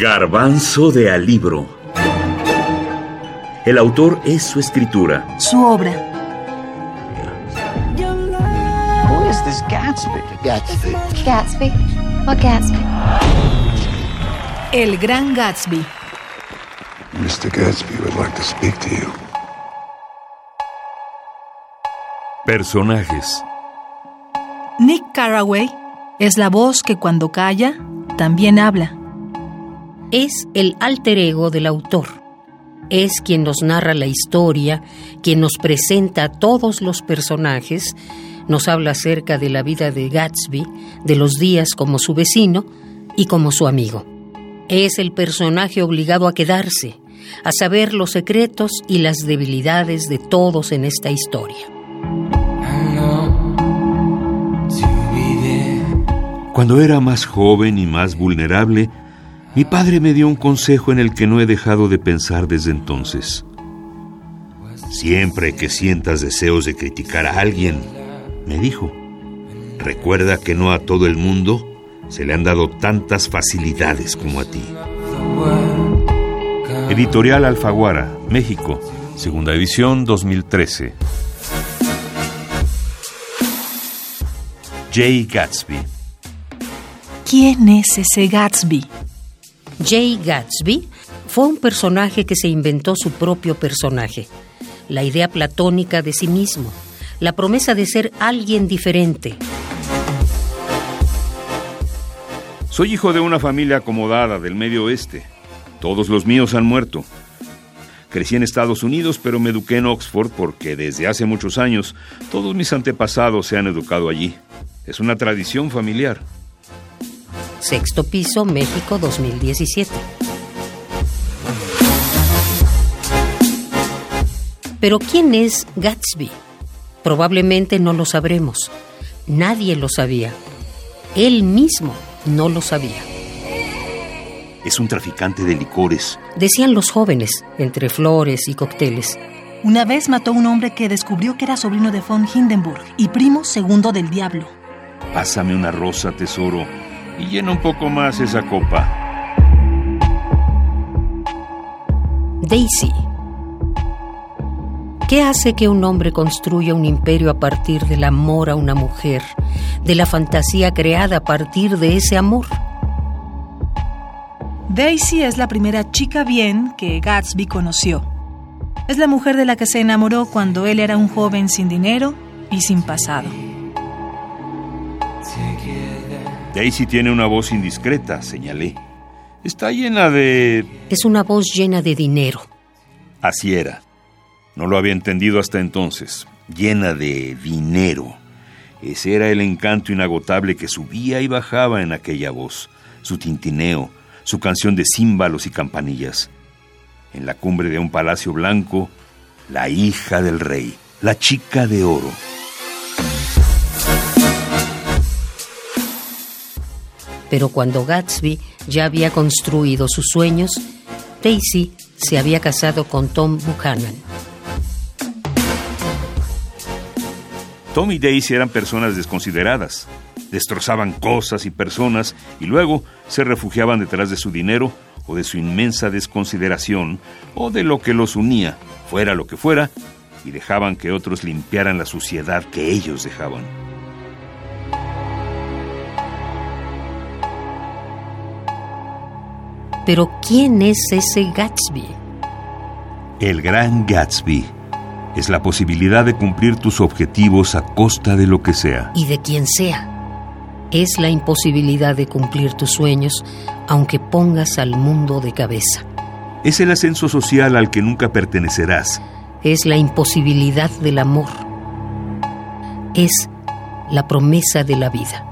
Garbanzo de Alibro. El autor es su escritura. Su obra. Who is this Gatsby? Gatsby. Gatsby. What Gatsby? El Gran Gatsby. Mr. Gatsby would like to speak to you. Personajes. Nick Carraway es la voz que cuando calla, también habla. Es el alter ego del autor. Es quien nos narra la historia, quien nos presenta a todos los personajes, nos habla acerca de la vida de Gatsby, de los días como su vecino y como su amigo. Es el personaje obligado a quedarse, a saber los secretos y las debilidades de todos en esta historia. Cuando era más joven y más vulnerable, mi padre me dio un consejo en el que no he dejado de pensar desde entonces. Siempre que sientas deseos de criticar a alguien, me dijo, recuerda que no a todo el mundo se le han dado tantas facilidades como a ti. Editorial Alfaguara, México, segunda edición 2013. Jay Gatsby. ¿Quién es ese Gatsby? Jay Gatsby fue un personaje que se inventó su propio personaje, la idea platónica de sí mismo, la promesa de ser alguien diferente. Soy hijo de una familia acomodada del medio oeste. Todos los míos han muerto. Crecí en Estados Unidos, pero me eduqué en Oxford porque desde hace muchos años todos mis antepasados se han educado allí. Es una tradición familiar. Sexto piso, México 2017. Pero ¿quién es Gatsby? Probablemente no lo sabremos. Nadie lo sabía. Él mismo no lo sabía. Es un traficante de licores. Decían los jóvenes, entre flores y cócteles. Una vez mató a un hombre que descubrió que era sobrino de von Hindenburg y primo segundo del diablo. Pásame una rosa, tesoro, y llena un poco más esa copa. Daisy. ¿Qué hace que un hombre construya un imperio a partir del amor a una mujer, de la fantasía creada a partir de ese amor? Daisy es la primera chica bien que Gatsby conoció. Es la mujer de la que se enamoró cuando él era un joven sin dinero y sin pasado. Daisy tiene una voz indiscreta, señalé. Está llena de... Es una voz llena de dinero. Así era. No lo había entendido hasta entonces. Llena de dinero. Ese era el encanto inagotable que subía y bajaba en aquella voz, su tintineo, su canción de címbalos y campanillas. En la cumbre de un palacio blanco, la hija del rey, la chica de oro. Pero cuando Gatsby ya había construido sus sueños, Daisy se había casado con Tom Buchanan. Tom y Daisy eran personas desconsideradas. Destrozaban cosas y personas y luego se refugiaban detrás de su dinero o de su inmensa desconsideración o de lo que los unía, fuera lo que fuera, y dejaban que otros limpiaran la suciedad que ellos dejaban. Pero ¿quién es ese Gatsby? El gran Gatsby es la posibilidad de cumplir tus objetivos a costa de lo que sea. Y de quien sea. Es la imposibilidad de cumplir tus sueños aunque pongas al mundo de cabeza. Es el ascenso social al que nunca pertenecerás. Es la imposibilidad del amor. Es la promesa de la vida.